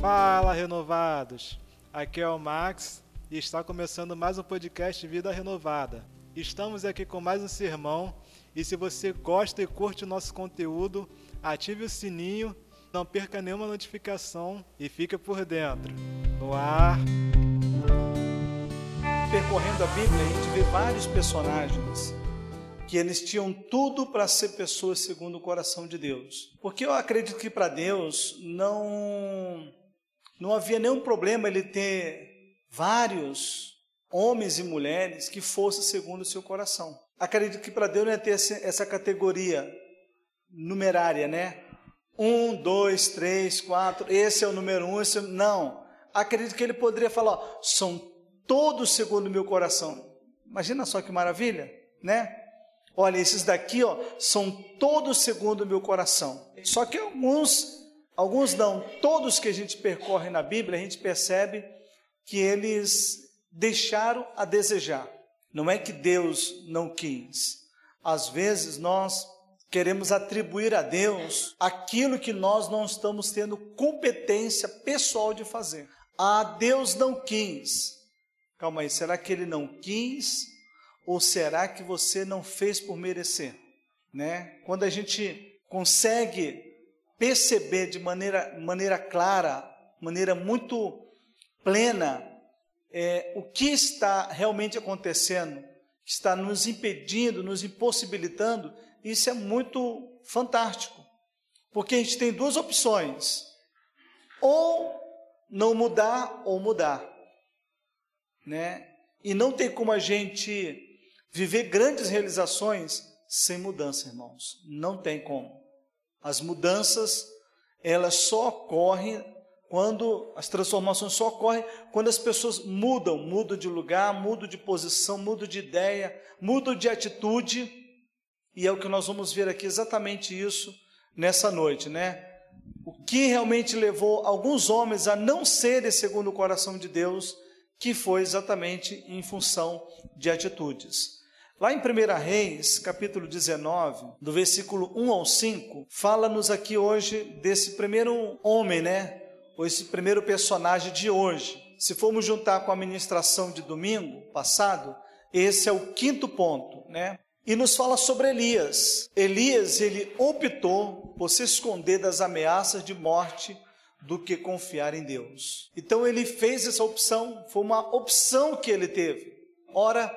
Fala, renovados! Aqui é o Max e está começando mais um podcast Vida Renovada. Estamos aqui com mais um sermão e se você gosta e curte o nosso conteúdo, ative o sininho, não perca nenhuma notificação e fique por dentro. No ar. Percorrendo a Bíblia, a gente vê vários personagens que eles tinham tudo para ser pessoas segundo o coração de Deus. Porque eu acredito que para Deus não não havia nenhum problema ele ter vários homens e mulheres que fossem segundo o seu coração. Acredito que para Deus não é ter essa categoria numerária, né? Um, dois, três, quatro, esse é o número um, esse é... não. Acredito que ele poderia falar, ó, são todos segundo o meu coração. Imagina só que maravilha, né? Olha, esses daqui, ó, são todos segundo o meu coração. Só que alguns, alguns não, todos que a gente percorre na Bíblia, a gente percebe que eles deixaram a desejar. Não é que Deus não quis. Às vezes nós queremos atribuir a Deus aquilo que nós não estamos tendo competência pessoal de fazer. Ah, Deus não quis. Calma aí, será que ele não quis ou será que você não fez por merecer? Né? Quando a gente consegue perceber de maneira, maneira clara, maneira muito plena, é, o que está realmente acontecendo, está nos impedindo, nos impossibilitando, isso é muito fantástico. Porque a gente tem duas opções: ou não mudar ou mudar. Né? E não tem como a gente viver grandes realizações sem mudança, irmãos. Não tem como. As mudanças, elas só ocorrem quando as transformações só ocorrem quando as pessoas mudam, mudam de lugar, mudam de posição, mudam de ideia, mudam de atitude, e é o que nós vamos ver aqui exatamente isso nessa noite, né? O que realmente levou alguns homens a não serem segundo o coração de Deus, que foi exatamente em função de atitudes. Lá em 1 Reis, capítulo 19, do versículo 1 ao 5, fala-nos aqui hoje desse primeiro homem, né? ou esse primeiro personagem de hoje. Se formos juntar com a ministração de domingo passado, esse é o quinto ponto, né? E nos fala sobre Elias. Elias, ele optou por se esconder das ameaças de morte do que confiar em Deus. Então ele fez essa opção, foi uma opção que ele teve. Ora,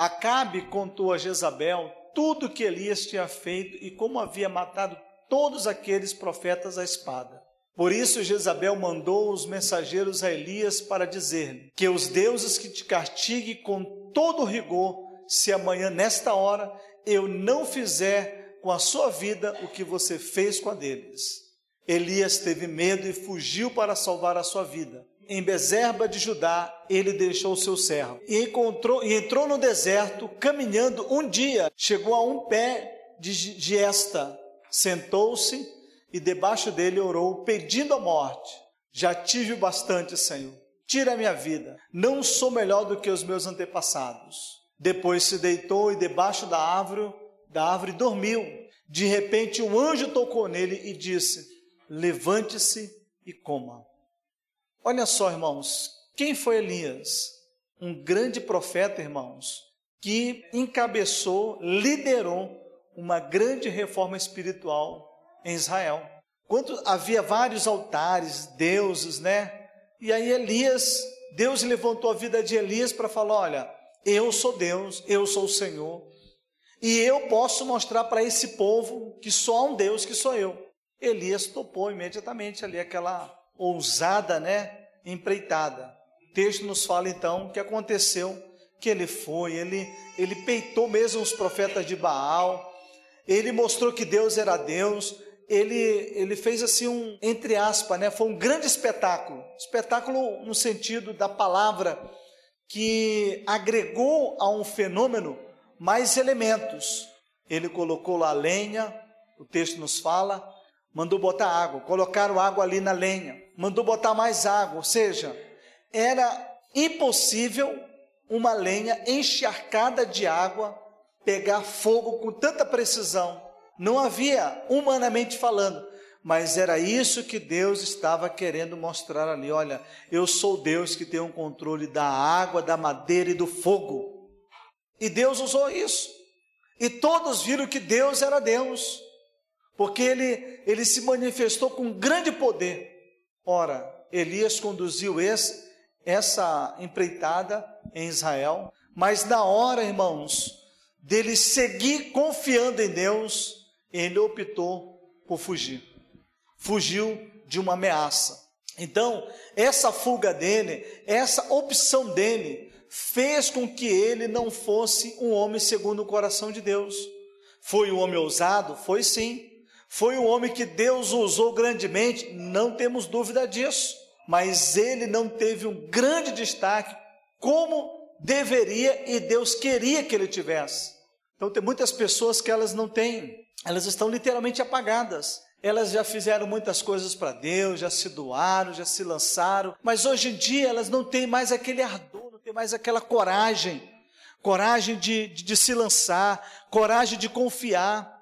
Acabe contou a Jezabel tudo que Elias tinha feito e como havia matado todos aqueles profetas à espada. Por isso Jezabel mandou os mensageiros a Elias para dizer-lhe que os deuses que te castiguem com todo rigor, se amanhã nesta hora eu não fizer com a sua vida o que você fez com a deles. Elias teve medo e fugiu para salvar a sua vida. Em Bezerba de Judá, ele deixou seu servo e encontrou e entrou no deserto, caminhando um dia, chegou a um pé de Gesta, sentou-se e debaixo dele orou, pedindo a morte. Já tive bastante, Senhor. Tira a minha vida. Não sou melhor do que os meus antepassados. Depois se deitou e debaixo da árvore, da árvore dormiu. De repente um anjo tocou nele e disse: Levante-se e coma. Olha só, irmãos, quem foi Elias? Um grande profeta, irmãos, que encabeçou, liderou uma grande reforma espiritual em Israel. Quando havia vários altares, deuses, né? E aí Elias, Deus levantou a vida de Elias para falar: olha, eu sou Deus, eu sou o Senhor, e eu posso mostrar para esse povo que só há um Deus que sou eu. Elias topou imediatamente ali aquela ousada, né? Empreitada. O texto nos fala então que aconteceu que ele foi, ele, ele peitou mesmo os profetas de Baal, ele mostrou que Deus era Deus, ele, ele fez assim um, entre aspas, né? Foi um grande espetáculo. Espetáculo no sentido da palavra que agregou a um fenômeno mais elementos. Ele colocou lá lenha, o texto nos fala, mandou botar água, colocaram água ali na lenha, mandou botar mais água, ou seja, era impossível uma lenha encharcada de água pegar fogo com tanta precisão não havia, humanamente falando, mas era isso que Deus estava querendo mostrar ali. Olha, eu sou Deus que tem o um controle da água, da madeira e do fogo. E Deus usou isso. E todos viram que Deus era Deus, porque ele, ele se manifestou com grande poder. Ora, Elias conduziu esse, essa empreitada em Israel, mas na hora, irmãos, dele seguir confiando em Deus, ele optou por fugir. Fugiu de uma ameaça. Então, essa fuga dele, essa opção dele, fez com que ele não fosse um homem segundo o coração de Deus. Foi um homem ousado? Foi sim. Foi um homem que Deus usou grandemente? Não temos dúvida disso. Mas ele não teve um grande destaque como deveria e Deus queria que ele tivesse. Então tem muitas pessoas que elas não têm, elas estão literalmente apagadas. Elas já fizeram muitas coisas para Deus, já se doaram, já se lançaram, mas hoje em dia elas não têm mais aquele ardor, não têm mais aquela coragem, coragem de, de, de se lançar, coragem de confiar,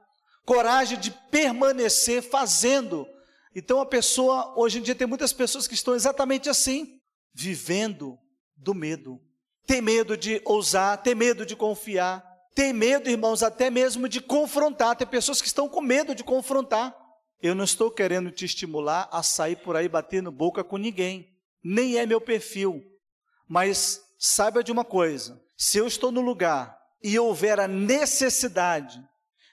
coragem de permanecer fazendo. Então a pessoa, hoje em dia tem muitas pessoas que estão exatamente assim, vivendo do medo. Tem medo de ousar, tem medo de confiar, tem medo, irmãos, até mesmo de confrontar. Tem pessoas que estão com medo de confrontar. Eu não estou querendo te estimular a sair por aí batendo boca com ninguém. Nem é meu perfil. Mas saiba de uma coisa: se eu estou no lugar e houver a necessidade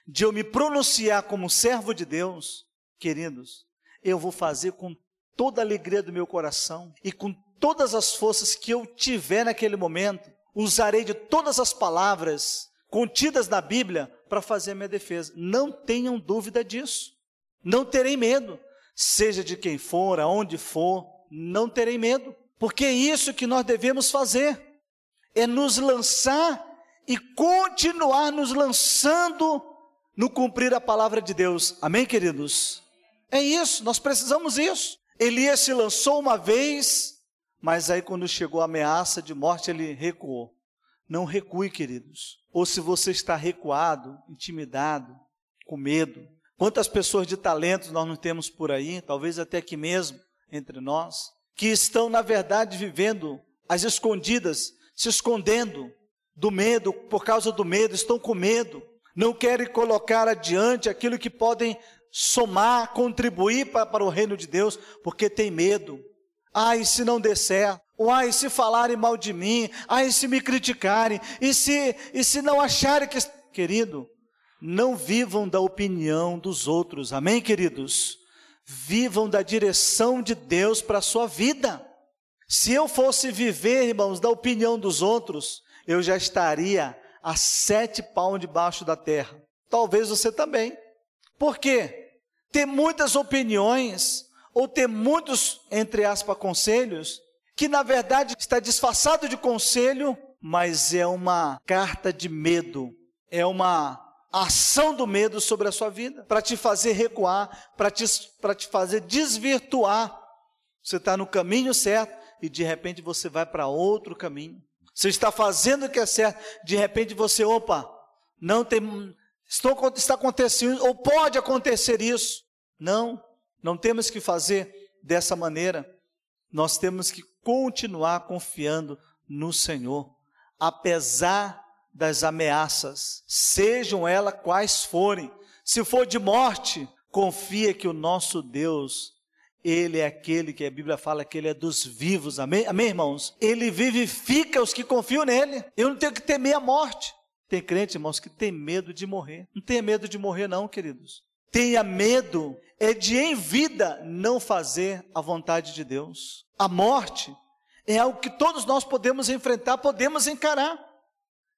de eu me pronunciar como servo de Deus, queridos, eu vou fazer com toda a alegria do meu coração e com todas as forças que eu tiver naquele momento, usarei de todas as palavras contidas na Bíblia para fazer a minha defesa. Não tenham dúvida disso. Não terei medo, seja de quem for, aonde for, não terei medo, porque é isso que nós devemos fazer, é nos lançar e continuar nos lançando no cumprir a palavra de Deus. Amém, queridos? É isso, nós precisamos isso. Elias se lançou uma vez, mas aí quando chegou a ameaça de morte, ele recuou. Não recue, queridos. Ou se você está recuado, intimidado, com medo, Quantas pessoas de talentos nós não temos por aí, talvez até aqui mesmo, entre nós, que estão, na verdade, vivendo as escondidas, se escondendo do medo, por causa do medo, estão com medo, não querem colocar adiante aquilo que podem somar, contribuir para, para o reino de Deus, porque tem medo. Ai, se não der certo. Ai, se falarem mal de mim. Ai, se me criticarem. E se, e se não acharem que. Querido, não vivam da opinião dos outros, amém, queridos? Vivam da direção de Deus para a sua vida. Se eu fosse viver, irmãos, da opinião dos outros, eu já estaria a sete pau debaixo da terra. Talvez você também. Por quê? Ter muitas opiniões, ou ter muitos, entre aspas, conselhos, que na verdade está disfarçado de conselho, mas é uma carta de medo, é uma ação do medo sobre a sua vida, para te fazer recuar, para te, te fazer desvirtuar. Você está no caminho certo e de repente você vai para outro caminho. Você está fazendo o que é certo, de repente você, opa, não tem, estou, está acontecendo, ou pode acontecer isso. Não, não temos que fazer dessa maneira. Nós temos que continuar confiando no Senhor, apesar das ameaças, sejam elas quais forem. Se for de morte, confia que o nosso Deus, Ele é aquele que a Bíblia fala que Ele é dos vivos, amém, amém irmãos? Ele vivifica os que confiam nele. Eu não tenho que temer a morte. Tem crente, irmãos, que tem medo de morrer. Não tenha medo de morrer, não, queridos. Tenha medo é de em vida não fazer a vontade de Deus. A morte é algo que todos nós podemos enfrentar, podemos encarar.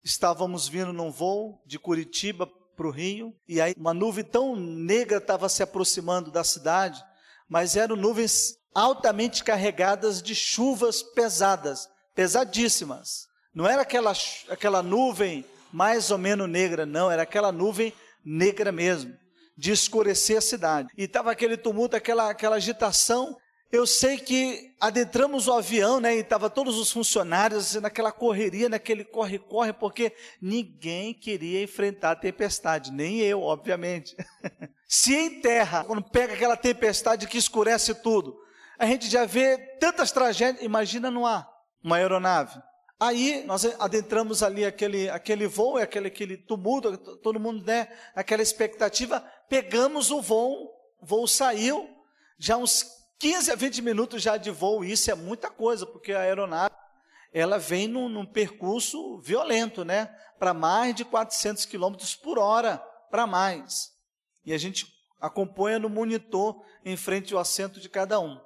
Estávamos vindo num voo de Curitiba para o Rio, e aí uma nuvem tão negra estava se aproximando da cidade, mas eram nuvens altamente carregadas de chuvas pesadas, pesadíssimas. Não era aquela, aquela nuvem mais ou menos negra, não, era aquela nuvem negra mesmo, de escurecer a cidade. E estava aquele tumulto, aquela, aquela agitação, Eu sei que adentramos o avião, né, e tava todos os funcionários assim, naquela correria, naquele corre-corre, porque ninguém queria enfrentar a tempestade, nem eu, obviamente. Se em terra, quando pega aquela tempestade que escurece tudo, a gente já vê tantas tragédias, imagina no ar, uma aeronave. Aí nós adentramos ali aquele, aquele voo, aquele, aquele tumulto, todo mundo, né, aquela expectativa, pegamos o voo, o voo saiu, já uns 15 a 20 minutos já de voo, isso é muita coisa, porque a aeronave ela vem num, num percurso violento, né? Para mais de 400 quilômetros por hora, para mais. E a gente acompanha no monitor em frente ao assento de cada um.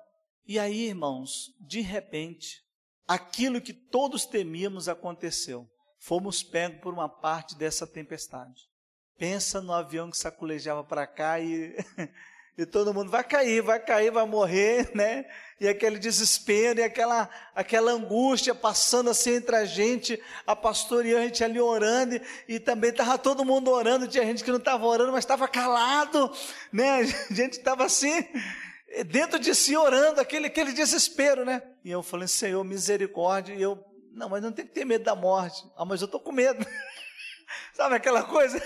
E aí, irmãos, de repente, aquilo que todos temíamos aconteceu. Fomos pegos por uma parte dessa tempestade. Pensa no avião que sacolejava para cá e e todo mundo vai cair, vai cair, vai morrer, né? E aquele desespero e aquela, aquela angústia passando assim entre a gente, a pastora e a gente ali orando, e, e também estava todo mundo orando, tinha gente que não estava orando, mas estava calado, né? A gente estava assim, dentro de si orando, aquele, aquele desespero, né? E eu falei, Senhor, misericórdia, e eu, não, mas não tem que ter medo da morte. Ah, mas eu estou com medo. Sabe aquela coisa?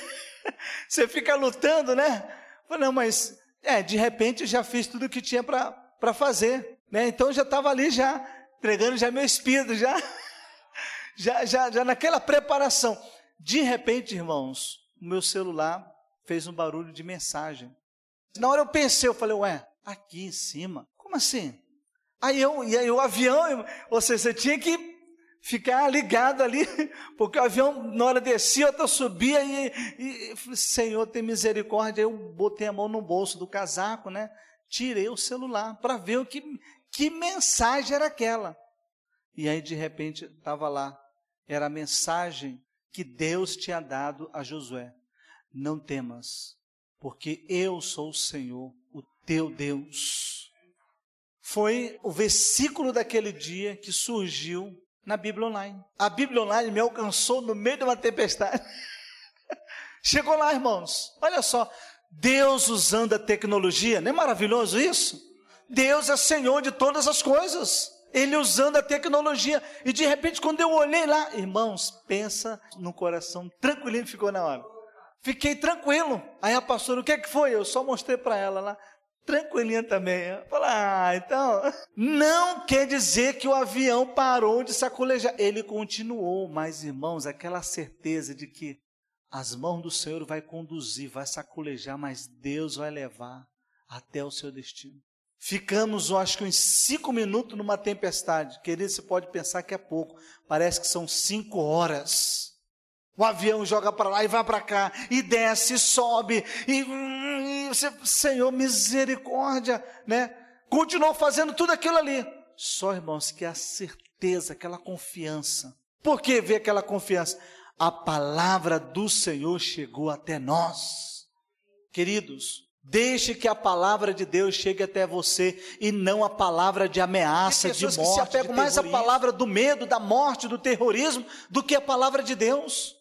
Você fica lutando, né? Eu falei, não, mas é, de repente já fiz tudo o que tinha para fazer, né? Então já estava ali já entregando já meu espírito, já, já, já, já naquela preparação. De repente, irmãos, o meu celular fez um barulho de mensagem. Na hora eu pensei, eu falei, ué, aqui em cima? Como assim? Aí eu, e aí o avião, ou seja, você tinha que ficar ligado ali, porque o avião, na hora descia, outra subia, e, e, Senhor, tem misericórdia. Eu botei a mão no bolso do casaco, né? Tirei o celular para ver o que, que mensagem era aquela. E aí, de repente, estava lá. Era a mensagem que Deus tinha dado a Josué: Não temas, porque eu sou o Senhor, o teu Deus. Foi o versículo daquele dia que surgiu na Bíblia Online. A Bíblia Online me alcançou no meio de uma tempestade. Chegou lá, irmãos. Olha só, Deus usando a tecnologia, não é maravilhoso isso? Deus é Senhor de todas as coisas. Ele usando a tecnologia. E de repente, quando eu olhei lá, irmãos, pensa no coração tranquilinho ficou na hora. Fiquei tranquilo. Aí a pastora, o que é que foi? Eu só mostrei para ela lá tranquilinha também. Falar, ah, então, não quer dizer que o avião parou de sacolejar. Ele continuou, mas irmãos, aquela certeza de que as mãos do Senhor vai conduzir, vai sacolejar, mas Deus vai levar até o seu destino. Ficamos, eu acho que uns cinco minutos numa tempestade. Querido, você pode pensar que é pouco. Parece que são cinco horas. O avião joga para lá e vai para cá, e desce, e sobe, e, e você, Senhor, misericórdia, né? Continuou fazendo tudo aquilo ali. Só, irmãos, que a certeza, aquela confiança. Por que ver aquela confiança? A palavra do Senhor chegou até nós. Queridos, Deixe que a palavra de Deus chegue até você e não a palavra de ameaça, de morte. Que se apegam mais à palavra do medo, da morte, do terrorismo, do que a palavra de Deus.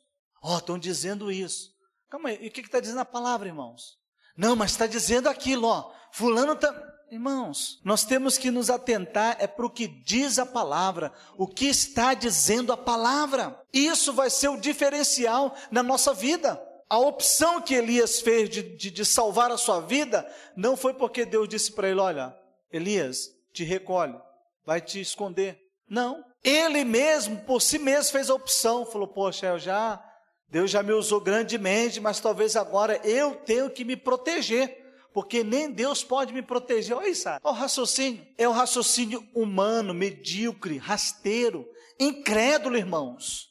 Ó, oh, estão dizendo isso. Calma aí, e o que está dizendo a palavra, irmãos? Não, mas está dizendo aquilo, ó. Fulano está. Irmãos, nós temos que nos atentar é para o que diz a palavra, o que está dizendo a palavra. Isso vai ser o diferencial na nossa vida. A opção que Elias fez de, de, de salvar a sua vida não foi porque Deus disse para ele: Olha, Elias, te recolhe, vai te esconder. Não. Ele mesmo, por si mesmo, fez a opção. Falou: Poxa, eu já Deus já me usou grandemente, mas talvez agora eu tenho que me proteger, porque nem Deus pode me proteger. Olha isso, olha o raciocínio. É o raciocínio humano, medíocre, rasteiro, incrédulo, irmãos.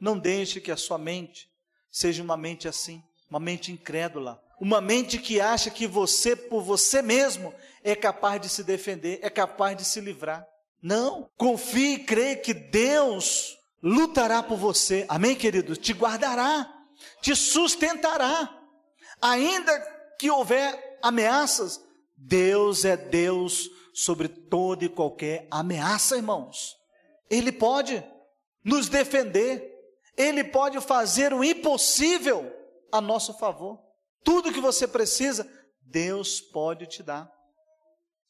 Não deixe que a sua mente seja uma mente assim, uma mente incrédula, uma mente que acha que você, por você mesmo, é capaz de se defender, é capaz de se livrar. Não, confie e creia que Deus lutará por você, amém, querido? Te guardará, te sustentará, ainda que houver ameaças, Deus é Deus sobre toda e qualquer ameaça, irmãos. Ele pode nos defender, Ele pode fazer o impossível a nosso favor. Tudo que você precisa, Deus pode te dar.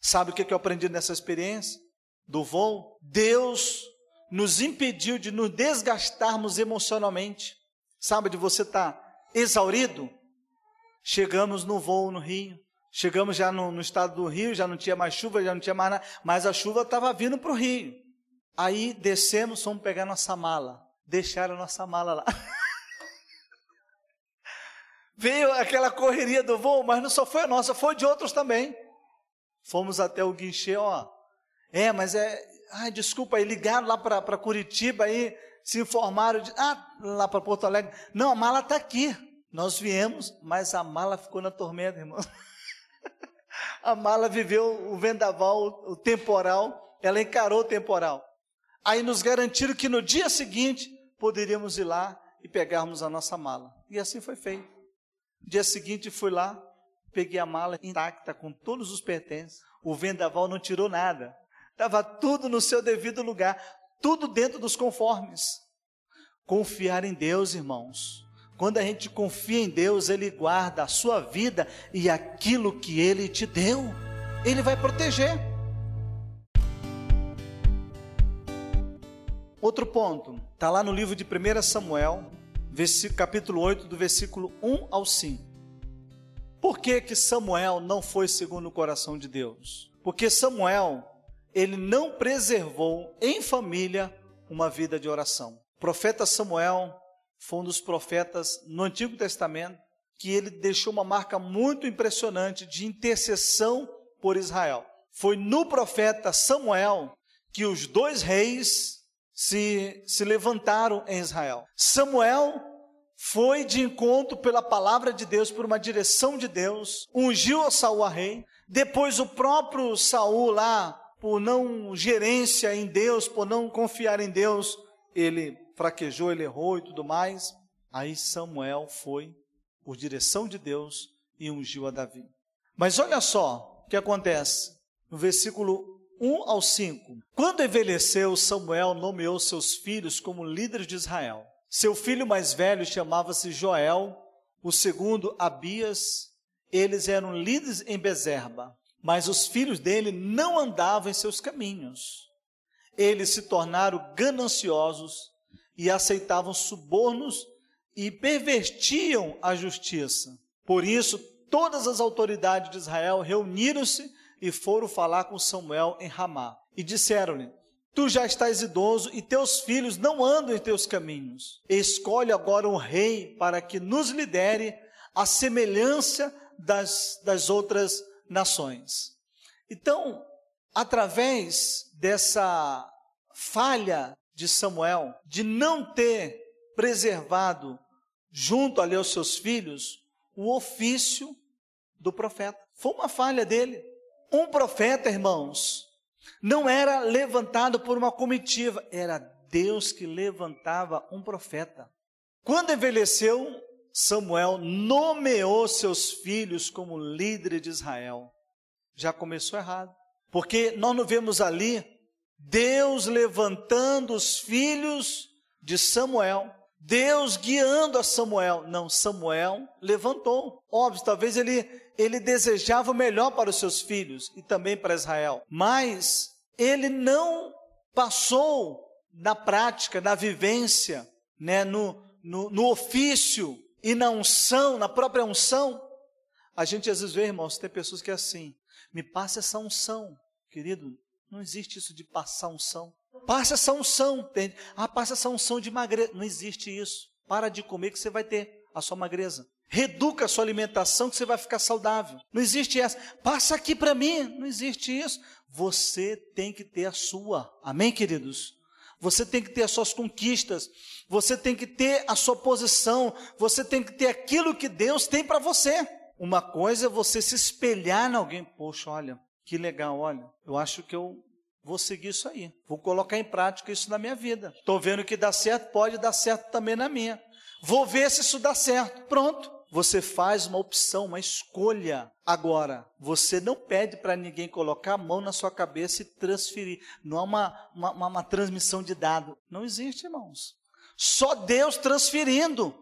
Sabe o que eu aprendi nessa experiência do voo? Deus nos impediu de nos desgastarmos emocionalmente. Sabe, de você estar tá exaurido? Chegamos no voo no Rio. Chegamos já no, no, estado do Rio, já não tinha mais chuva, já não tinha mais nada, mas a chuva estava vindo para o Rio. Aí descemos, fomos pegar nossa mala. Deixaram a nossa mala lá. Veio aquela correria do voo, mas não só foi a nossa, foi de outros também. Fomos até o guichê, ó. É, mas é. Ai, desculpa, aí ligaram lá para Curitiba, aí se informaram de. Ah, lá para Porto Alegre. Não, a mala está aqui. Nós viemos, mas a mala ficou na tormenta, irmão. a mala viveu o vendaval, o temporal, ela encarou o temporal. Aí nos garantiram que no dia seguinte poderíamos ir lá e pegarmos a nossa mala. E assim foi feito. Dia seguinte fui lá, peguei a mala intacta com todos os pertences. O vendaval não tirou nada. Estava tudo no seu devido lugar, tudo dentro dos conformes. Confiar em Deus, irmãos. Quando a gente confia em Deus, Ele guarda a sua vida e aquilo que Ele te deu, Ele vai proteger. Outro ponto, está lá no livro de 1 Samuel, capítulo 8, do versículo 1 ao 5. Por que, que Samuel não foi segundo o coração de Deus? Porque Samuel, ele não preservou em família uma vida de oração. O profeta Samuel foi um dos profetas no Antigo Testamento que ele deixou uma marca muito impressionante de intercessão por Israel. Foi no profeta Samuel que os dois reis se, se levantaram em Israel. Samuel foi de encontro pela palavra de Deus, por uma direção de Deus, ungiu a Saul a rei. Depois o próprio Saul lá, por não gerência em Deus, por não confiar em Deus, ele fraquejou, ele errou e tudo mais. Aí Samuel foi por direção de Deus e ungiu a Davi. Mas olha só o que acontece no versículo 1 ao 5. Quando envelheceu, Samuel nomeou seus filhos como líderes de Israel. Seu filho mais velho chamava-se Joel, o segundo Abias. Eles eram líderes em Bezerba, mas os filhos dele não andavam em seus caminhos. Eles se tornaram gananciosos e aceitavam subornos e pervertiam a justiça. Por isso, todas as autoridades de Israel reuniram-se e foram falar com Samuel em Ramá. E disseram-lhe: Tu já estás idoso e teus filhos não andam em teus caminhos. Escolhe agora um rei para que nos lidere a semelhança das, das outras nações. Então, através dessa falha de Samuel, de não ter preservado junto ali aos seus filhos o ofício do profeta. Foi uma falha dele. Um profeta, irmãos, não era levantado por uma comitiva, era Deus que levantava um profeta. Quando envelheceu, Samuel nomeou seus filhos como líderes de Israel. Já começou errado, porque nós não vemos ali Deus levantando os filhos de Samuel Deus guiando a Samuel. Não, Samuel levantou. Óbvio, talvez ele, ele desejava o melhor para os seus filhos e também para Israel. Mas ele não passou na prática, na vivência, né, no, no, no ofício e na unção, na própria unção. A gente às vezes vê, irmãos, tem pessoas que é assim, me passa essa unção, querido, não existe isso de passar unção. Passa essa unção. Entende? Ah, passa essa unção de magreza. Não existe isso. Para de comer que você vai ter a sua magreza. Reduca a sua alimentação que você vai ficar saudável. Não existe essa. Passa aqui para mim. Não existe isso. Você tem que ter a sua. Amém, queridos? Você tem que ter as suas conquistas. Você tem que ter a sua posição. Você tem que ter aquilo que Deus tem para você. Uma coisa é você se espelhar em alguém. Poxa, olha, que legal, olha. Eu acho que eu vou seguir isso aí. Vou colocar em prática isso na minha vida. Estou vendo que dá certo, pode dar certo também na minha. Vou ver se isso dá certo. Pronto. Você faz uma opção, uma escolha. Agora, você não pede para ninguém colocar a mão na sua cabeça e transferir. Não há uma, uma, uma transmissão de dado. Não existe, irmãos. Só Deus transferindo.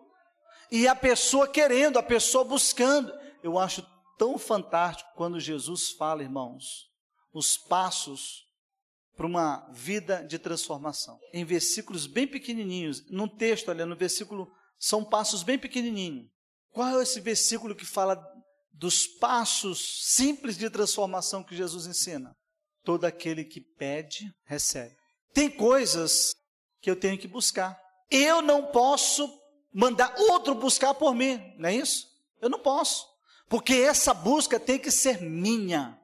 E a pessoa querendo, a pessoa buscando. Eu acho tão fantástico quando Jesus fala, irmãos, os passos para uma vida de transformação. Em versículos bem pequenininhos, num texto ali, no versículo, são passos bem pequenininhos. Qual é esse versículo que fala dos passos simples de transformação que Jesus ensina? Todo aquele que pede, recebe. Tem coisas que eu tenho que buscar. Eu não posso mandar outro buscar por mim, não é isso? Eu não posso. Porque essa busca tem que ser minha,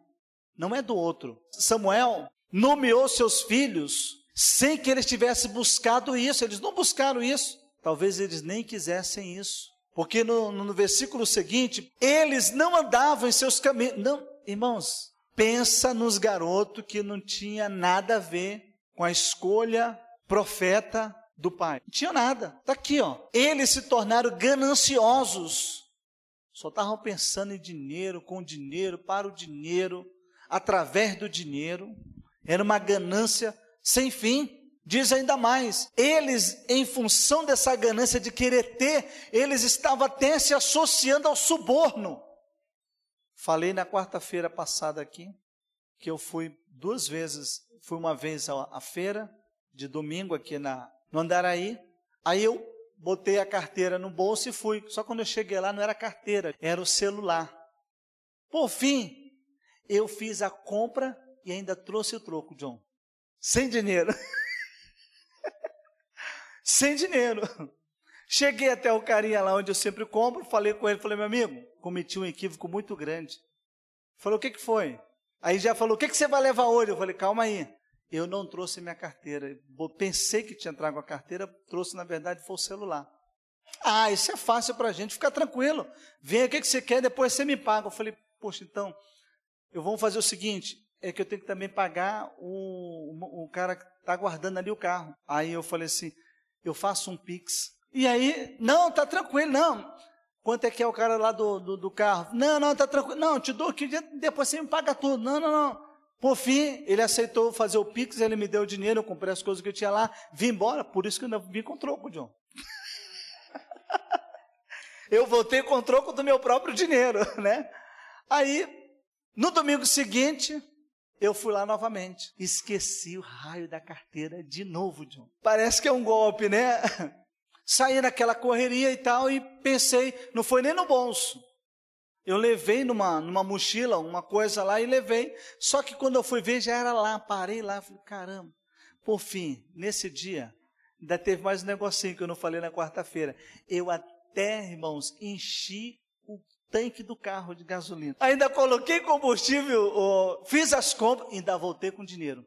não é do outro. Samuel nomeou seus filhos sem que eles tivessem buscado isso, eles não buscaram isso. Talvez eles nem quisessem isso. Porque no, no versículo seguinte, eles não andavam em seus caminhos. Não, irmãos, pensa nos garotos que não tinha nada a ver com a escolha profeta do pai. Não tinha nada. Está aqui, ó. Eles se tornaram gananciosos. Só estavam pensando em dinheiro, com dinheiro, para o dinheiro, através do dinheiro. Era uma ganância sem fim. Diz ainda mais, eles, em função dessa ganância de querer ter, eles estavam até se associando ao suborno. Falei na quarta-feira passada aqui, que eu fui duas vezes, fui uma vez à, feira, de domingo aqui na, no Andaraí, aí eu botei a carteira no bolso e fui. Só quando eu cheguei lá não era carteira, era o celular. Por fim, eu fiz a compra e ainda trouxe o troco, John. Sem dinheiro. Sem dinheiro. Cheguei até o carinha lá onde eu sempre compro, falei com ele, falei, meu amigo, cometi um equívoco muito grande. Falou, o que, que foi? Aí já falou, o que, que você vai levar hoje? Eu falei, calma aí. Eu não trouxe minha carteira. Pensei que tinha trago a carteira, trouxe, na verdade, foi o celular. Ah, isso é fácil para a gente, fica tranquilo. Vem, o que, que você quer, depois você me paga. Eu falei, poxa, então, eu vou fazer o seguinte, é que eu tenho que também pagar o, o, o cara que está guardando ali o carro. Aí eu falei assim, eu faço um Pix. E aí, não, tá tranquilo, não. Quanto é que é o cara lá do, do, do carro? Não, não, tá tranquilo. Não, te dou que depois você me paga tudo. Não, não, não. Por fim, ele aceitou fazer o Pix, ele me deu o dinheiro, eu comprei as coisas que eu tinha lá, vim embora, por isso que eu vim com troco, John. eu voltei com troco do meu próprio dinheiro, né? Aí, no domingo seguinte, eu fui lá novamente. Esqueci o raio da carteira de novo, John. Parece que é um golpe, né? Saí naquela correria e tal e pensei, não foi nem no bolso. Eu levei numa, numa mochila uma coisa lá e levei. Só que quando eu fui ver, já era lá. Parei lá, falei, caramba. Por fim, nesse dia, ainda teve mais um negocinho que eu não falei na quarta-feira. Eu até, irmãos, enchi tanque do carro de gasolina. Ainda coloquei combustível, oh, fiz as compras, ainda voltei com dinheiro.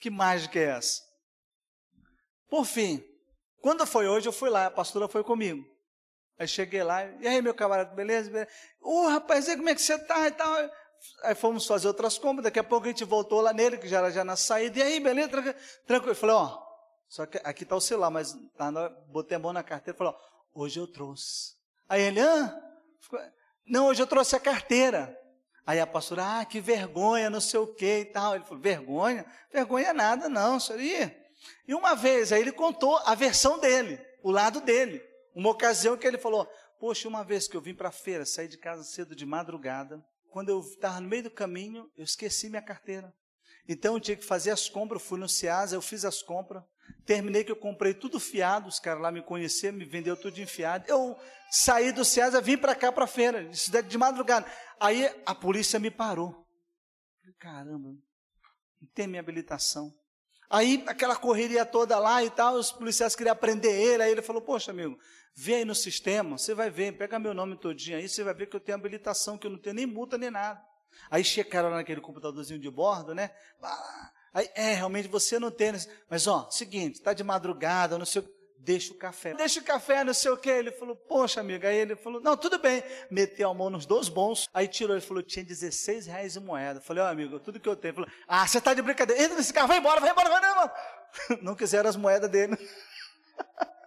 Que mágica é essa? Por fim, quando foi hoje, eu fui lá, a pastora foi comigo. Aí cheguei lá, e aí, meu camarada, beleza? Ô, oh, rapaz, e como é que você tá e tal? Aí fomos fazer outras compras, daqui a pouco a gente voltou lá nele, que já era já na saída, e aí, beleza? Tranquilo. Eu falei, ó, oh, só que aqui tá o celular, mas tá, botei a mão na carteira e falei, ó, hoje eu trouxe. Aí ele, ah, não, hoje eu trouxe a carteira. Aí a pastora, ah, que vergonha, não sei o que e tal. Ele falou, vergonha? Vergonha nada, não, senhor. E uma vez, aí ele contou a versão dele, o lado dele. Uma ocasião que ele falou, poxa, uma vez que eu vim para a feira, saí de casa cedo de madrugada, quando eu estava no meio do caminho, eu esqueci minha carteira. Então eu tinha que fazer as compras, eu fui no Ceasa, eu fiz as compras, terminei que eu comprei tudo fiado, os caras lá me conheceram, me vendeu tudo enfiado. Eu saí do Ceasa, vim para cá para a feira, de madrugada. Aí a polícia me parou. Caramba, não tem minha habilitação. Aí aquela correria toda lá e tal, os policiais queriam prender ele, aí ele falou, poxa amigo, vê aí no sistema, você vai ver, pega meu nome todinho aí, você vai ver que eu tenho habilitação, que eu não tenho nem multa nem nada. Aí checaram naquele computadorzinho de bordo, né? Aí, é, realmente você não tem. Mas, ó, seguinte, está de madrugada, não sei Deixa o café. Deixa o café, não sei o que. Ele falou, poxa, amigo. Aí ele falou, não, tudo bem. Meteu a mão nos dois bons. Aí tirou, ele falou, tinha 16 reais em moeda. falei, ó, oh, amigo, tudo que eu tenho. Ele falou, ah, você está de brincadeira. Entra nesse carro, vai embora, vai embora, vai embora. Não quiseram as moedas dele.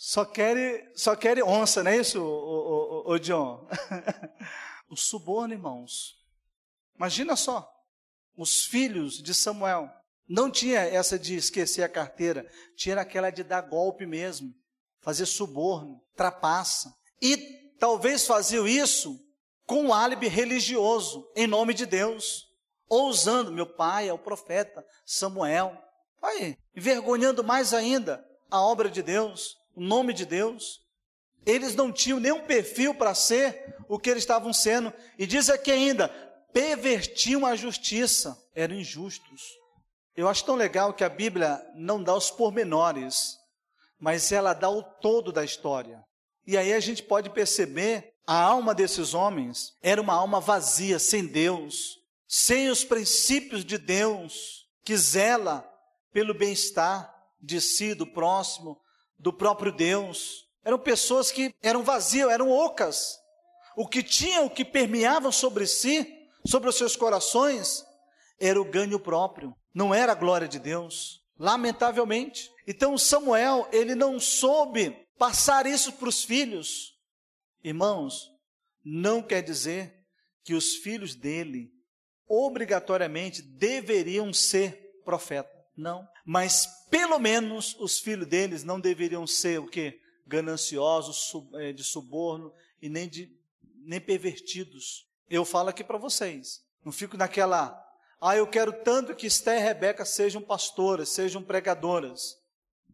Só quer, só quer onça, não é isso, o, o, o, o John? o suborno, irmãos. Imagina só, os filhos de Samuel não tinha essa de esquecer a carteira, tinha aquela de dar golpe mesmo, fazer suborno, trapaça. E talvez faziam isso com um álibi religioso, em nome de Deus. ousando, meu pai é o profeta Samuel. Aí, envergonhando mais ainda a obra de Deus, o nome de Deus. Eles não tinham nenhum perfil para ser o que eles estavam sendo. E diz aqui ainda: pervertiam a justiça, eram injustos. Eu acho tão legal que a Bíblia não dá os pormenores, mas ela dá o todo da história. E aí a gente pode perceber a alma desses homens era uma alma vazia, sem Deus, sem os princípios de Deus, que zela pelo bem-estar de si, do próximo, do próprio Deus. Eram pessoas que eram vazias, eram ocas. O que tinham, o que permeavam sobre si, sobre os seus corações, era o ganho próprio, não era a glória de Deus. Lamentavelmente. Então Samuel, ele não soube passar isso para os filhos. Irmãos, não quer dizer que os filhos dele obrigatoriamente deveriam ser profeta. Não. Mas pelo menos os filhos deles não deveriam ser o que? Gananciosos, eh, de suborno e nem, de, nem pervertidos. Eu falo aqui para vocês. Não fico naquela. Ah, eu quero tanto que Esther e Rebeca sejam pastoras, sejam pregadoras.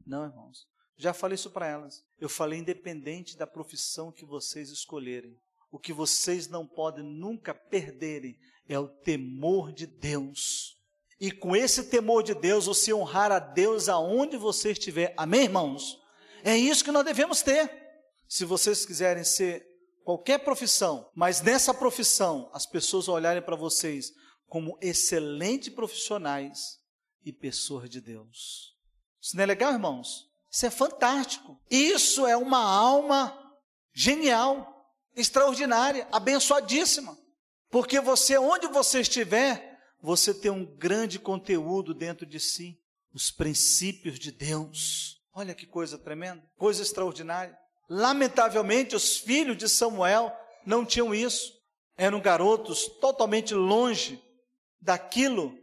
Não, irmãos. Já falei isso para elas. Eu falei independente da profissão que vocês escolherem. O que vocês não podem nunca perderem é o temor de Deus. E com esse temor de Deus, você honrar a Deus aonde você estiver. Amém, irmãos? É isso que nós devemos ter. Se vocês quiserem ser qualquer profissão, mas nessa profissão as pessoas olharem para vocês como excelentes profissionais e pessoas de Deus. Isso não é legal, irmãos? Isso é fantástico. Isso é uma alma genial, extraordinária, abençoadíssima. Porque você, onde você estiver, você tem um grande conteúdo dentro de si, os princípios de Deus. Olha que coisa tremenda, coisa extraordinária. Lamentavelmente, os filhos de Samuel não tinham isso. Eram garotos totalmente longe daquilo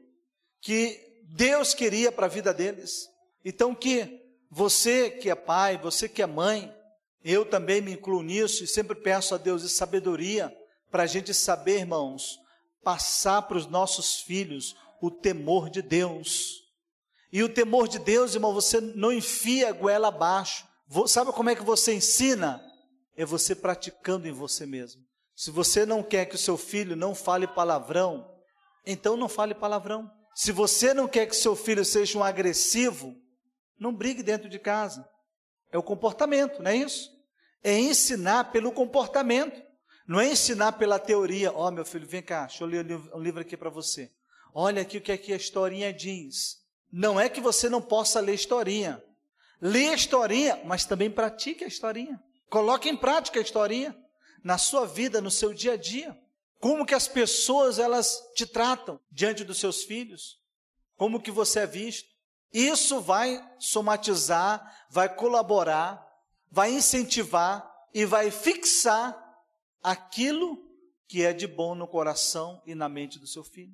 que Deus queria para a vida deles. Então, que você que é pai, você que é mãe, eu também me incluo nisso e sempre peço a Deus de sabedoria para a gente saber, irmãos, passar para os nossos filhos o temor de Deus. E o temor de Deus, irmão, você não enfia a goela abaixo. Sabe como é que você ensina? É você praticando em você mesmo. Se você não quer que o seu filho não fale palavrão, então não fale palavrão. Se você não quer que seu filho seja um agressivo, não brigue dentro de casa. É o comportamento, não é isso? É ensinar pelo comportamento. Não é ensinar pela teoria. Ó, oh, meu filho, vem cá, deixa eu ler um livro aqui para você. Olha aqui o que aqui a historinha diz. Não é que você não possa ler historinha. Lê a historinha, mas também pratique a historinha. Coloque em prática a historinha na sua vida, no seu dia a dia. Como que as pessoas elas te tratam diante dos seus filhos? Como que você é visto? Isso vai somatizar, vai colaborar, vai incentivar e vai fixar aquilo que é de bom no coração e na mente do seu filho.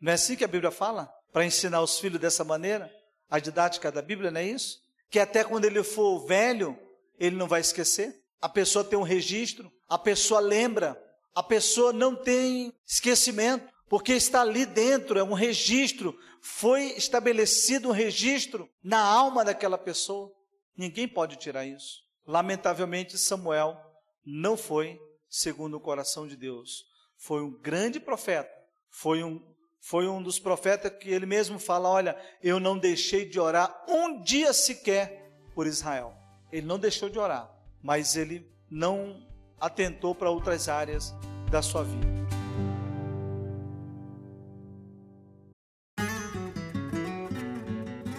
Não é assim que a Bíblia fala? Para ensinar os filhos dessa maneira? A didática da Bíblia não é isso? Que até quando ele for velho, ele não vai esquecer. A pessoa tem um registro, a pessoa lembra, a pessoa não tem esquecimento porque está ali dentro, é um registro, foi estabelecido um registro na alma daquela pessoa. Ninguém pode tirar isso. Lamentavelmente, Samuel não foi segundo o coração de Deus. Foi um grande profeta, foi um, foi um dos profetas que ele mesmo fala: Olha, eu não deixei de orar um dia sequer por Israel. Ele não deixou de orar, mas ele não atentou para outras áreas da sua vida.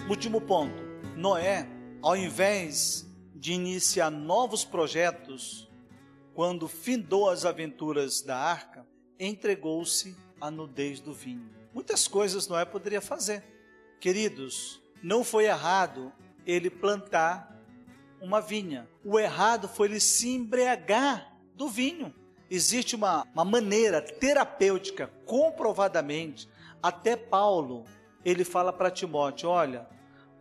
Último ponto: Noé, ao invés de iniciar novos projetos, quando findou as aventuras da arca, entregou-se à nudez do vinho. Muitas coisas Noé poderia fazer. Queridos, não foi errado ele plantar uma vinha. O errado foi ele se embriagar do vinho. Existe uma, uma maneira terapêutica, comprovadamente, até Paulo, ele fala para Timóteo: olha,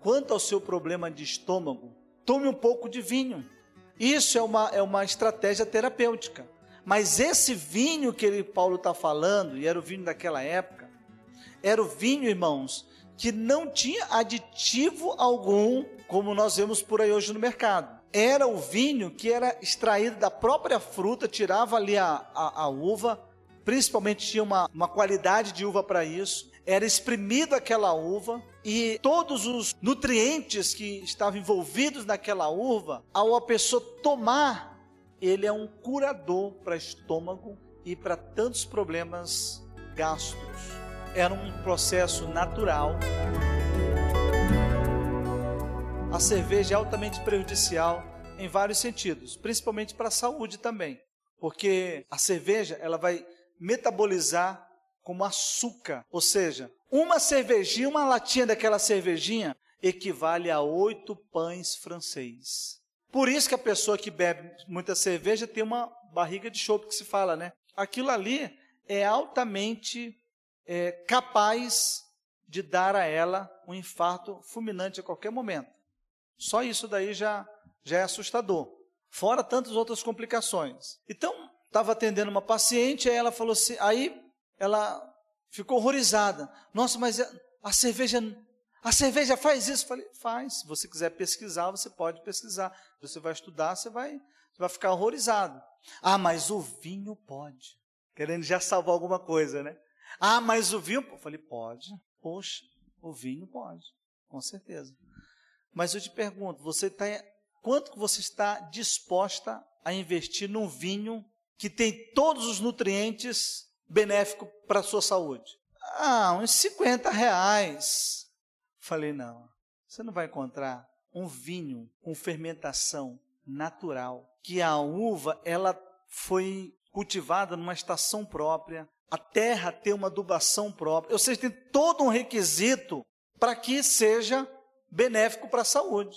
Quanto ao seu problema de estômago, tome um pouco de vinho. Isso é uma, é uma estratégia terapêutica. Mas esse vinho que ele, Paulo está falando, e era o vinho daquela época, era o vinho, irmãos, que não tinha aditivo algum, como nós vemos por aí hoje no mercado. Era o vinho que era extraído da própria fruta, tirava ali a, a, a uva, principalmente tinha uma, uma qualidade de uva para isso, era exprimido aquela uva e todos os nutrientes que estavam envolvidos naquela uva, ao a pessoa tomar, ele é um curador para estômago e para tantos problemas gastros. Era um processo natural. A cerveja é altamente prejudicial em vários sentidos, principalmente para a saúde também, porque a cerveja ela vai metabolizar como açúcar, ou seja, uma cervejinha, uma latinha daquela cervejinha equivale a oito pães francês. Por isso que a pessoa que bebe muita cerveja tem uma barriga de chope que se fala, né? Aquilo ali é altamente é, capaz de dar a ela um infarto fulminante a qualquer momento. Só isso daí já, já é assustador. Fora tantas outras complicações. Então, estava atendendo uma paciente, aí ela falou assim, aí ela ficou horrorizada. Nossa, mas a cerveja, a cerveja faz isso? falei, faz. Se você quiser pesquisar, você pode pesquisar. Você vai estudar, você vai, você vai ficar horrorizado. Ah, mas o vinho pode. Querendo já salvar alguma coisa, né? Ah, mas o vinho, eu falei, pode. Poxa, o vinho pode, com certeza. Mas eu te pergunto, você tá, quanto que você está disposta a investir num vinho que tem todos os nutrientes benéfico para a sua saúde? Ah, uns 50 reais. Falei, não, você não vai encontrar um vinho com fermentação natural, que a uva ela foi cultivada numa estação própria, a terra tem uma adubação própria, ou seja, tem todo um requisito para que seja benéfico para a saúde.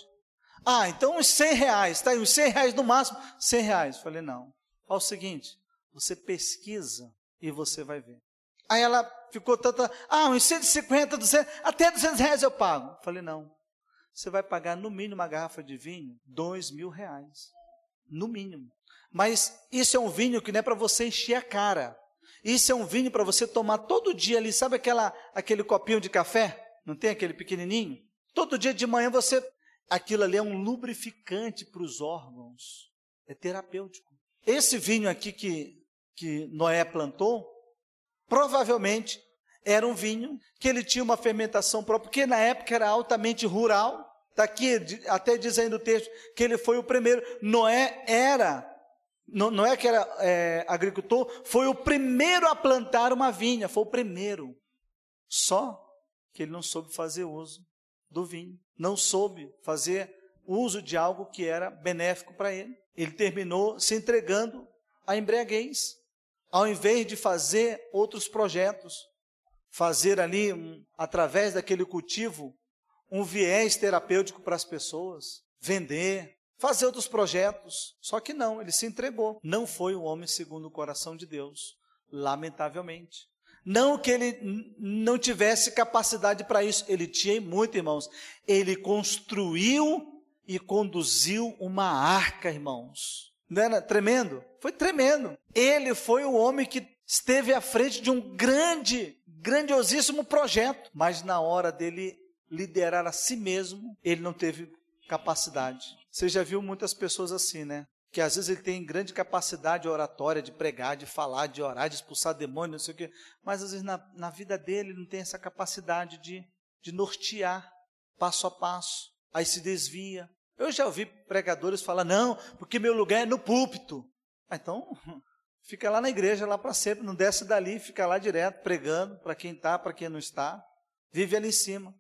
Ah, então uns 100 reais, tá aí, uns 100 reais no máximo, 100 reais. Falei, não. Fala o seguinte, você pesquisa e você vai ver. Aí ela ficou tanta, ah, uns 150, 200, até 200 reais eu pago. Falei, não, você vai pagar no mínimo uma garrafa de vinho, dois mil reais. No mínimo. Mas isso é um vinho que não é para você encher a cara. Isso é um vinho para você tomar todo dia ali. Sabe aquela, aquele copinho de café? Não tem aquele pequenininho? Todo dia de manhã você. Aquilo ali é um lubrificante para os órgãos. É terapêutico. Esse vinho aqui que que Noé plantou, provavelmente era um vinho que ele tinha uma fermentação própria, porque na época era altamente rural. Está aqui até dizendo o texto que ele foi o primeiro. Noé era, não, é que era é, agricultor, foi o primeiro a plantar uma vinha, foi o primeiro. Só que ele não soube fazer uso do vinho, não soube fazer uso de algo que era benéfico para ele. Ele terminou se entregando à embriaguez ao invés de fazer outros projetos, fazer ali, um, através daquele cultivo, um viés terapêutico para as pessoas, vender, fazer outros projetos. Só que não, ele se entregou. Não foi o homem segundo o coração de Deus, lamentavelmente. Não que ele não tivesse capacidade para isso, ele tinha muito, irmãos. Ele construiu e conduziu uma arca, irmãos. Não era tremendo? Foi tremendo. Ele foi o homem que esteve à frente de um grande, grandiosíssimo projeto, mas na hora dele liderar a si mesmo, ele não teve capacidade. Você já viu muitas pessoas assim, né? Que às vezes ele tem grande capacidade oratória de pregar, de falar, de orar, de expulsar demônio, não sei o quê, mas às vezes na, na vida dele ele não tem essa capacidade de, de nortear passo a passo. Aí se desvia, eu já ouvi pregadores falar, não, porque meu lugar é no púlpito. Ah, então, fica lá na igreja, lá para sempre, não desce dali, fica lá direto, pregando para quem está, para quem não está. Vive ali em cima.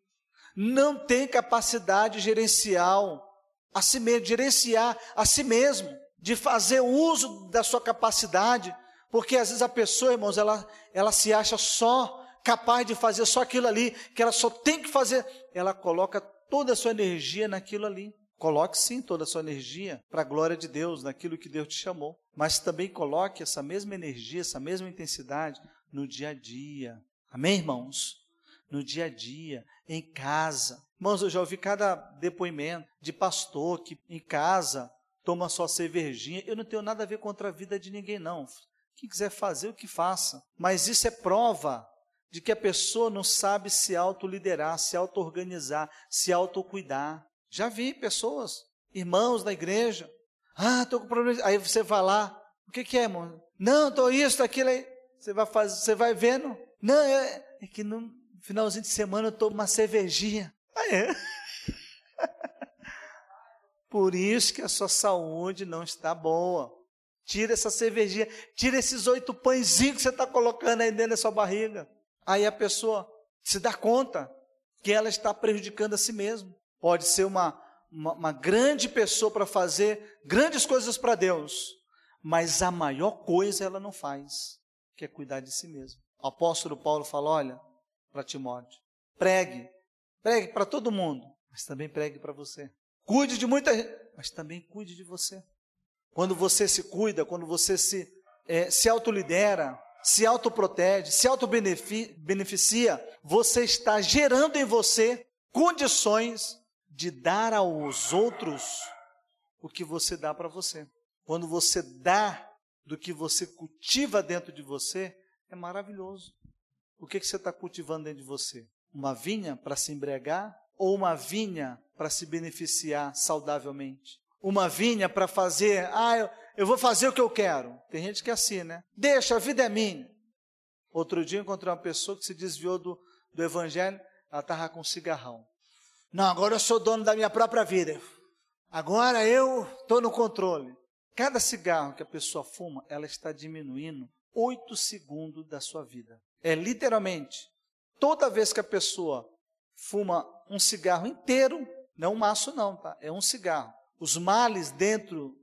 Não tem capacidade gerencial a si mesmo, gerenciar a si mesmo, de fazer uso da sua capacidade, porque às vezes a pessoa, irmãos, ela, ela se acha só capaz de fazer só aquilo ali, que ela só tem que fazer, ela coloca toda a sua energia naquilo ali. Coloque sim toda a sua energia para a glória de Deus, naquilo que Deus te chamou. Mas também coloque essa mesma energia, essa mesma intensidade no dia a dia. Amém, irmãos? No dia a dia, em casa. Irmãos, eu já ouvi cada depoimento de pastor que em casa toma sua cervejinha. Eu não tenho nada a ver contra a vida de ninguém, não. Quem quiser fazer, o que faça. Mas isso é prova de que a pessoa não sabe se autoliderar, se auto-organizar, se autocuidar. Já vi pessoas, irmãos da igreja, ah, estou com problema. Aí você vai lá, o que, que é, irmão? Não, estou isso, aquilo aí. Você vai, fazer, você vai vendo. Não, é, é que no finalzinho de semana eu tomo uma cervejinha. Ah, é? Por isso que a sua saúde não está boa. Tira essa cervejinha, tira esses oito pãezinhos que você está colocando aí dentro da sua barriga. Aí a pessoa se dá conta que ela está prejudicando a si mesma. Pode ser uma, uma, uma grande pessoa para fazer grandes coisas para Deus, mas a maior coisa ela não faz, que é cuidar de si mesma. O apóstolo Paulo fala: olha, para Timóteo, pregue, pregue para todo mundo, mas também pregue para você. Cuide de muita gente, mas também cuide de você. Quando você se cuida, quando você se, é, se autolidera, se autoprotege, se autobeneficia, você está gerando em você condições de dar aos outros o que você dá para você. Quando você dá do que você cultiva dentro de você, é maravilhoso. O que, que você está cultivando dentro de você? Uma vinha para se embriagar ou uma vinha para se beneficiar saudavelmente? uma vinha para fazer, ah, eu, eu vou fazer o que eu quero. Tem gente que é assim, né? Deixa, a vida é minha. Outro dia eu encontrei uma pessoa que se desviou do, do evangelho, ela estava com um cigarrão. Não, agora eu sou dono da minha própria vida. Agora eu estou no controle. Cada cigarro que a pessoa fuma, ela está diminuindo oito segundos da sua vida. É literalmente, toda vez que a pessoa fuma um cigarro inteiro, não um maço não, tá? É um cigarro. Os males dentro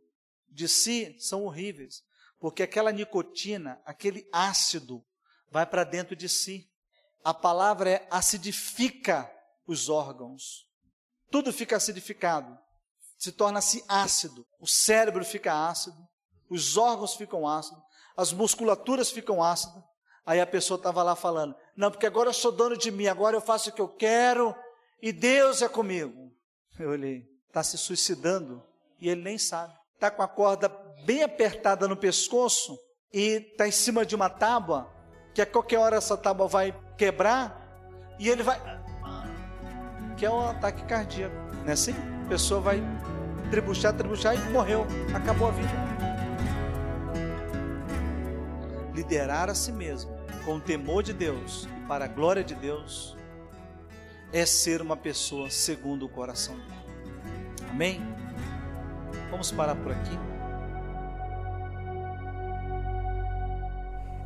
de si são horríveis, porque aquela nicotina, aquele ácido, vai para dentro de si. A palavra é acidifica os órgãos. Tudo fica acidificado, se torna-se ácido. O cérebro fica ácido, os órgãos ficam ácidos, as musculaturas ficam ácidas. Aí a pessoa estava lá falando: Não, porque agora eu sou dono de mim, agora eu faço o que eu quero e Deus é comigo. Eu olhei está se suicidando e ele nem sabe. Está com a corda bem apertada no pescoço e está em cima de uma tábua, que a qualquer hora essa tábua vai quebrar e ele vai. Que é um ataque cardíaco, não é assim? A pessoa vai tribuchar, tribuchar e morreu, acabou a vida. Liderar a si mesmo com o temor de Deus e para a glória de Deus é ser uma pessoa segundo o coração de Deus. Amém? Vamos parar por aqui.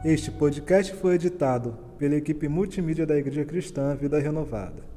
Este podcast foi editado pela equipe multimídia da Igreja Cristã Vida Renovada.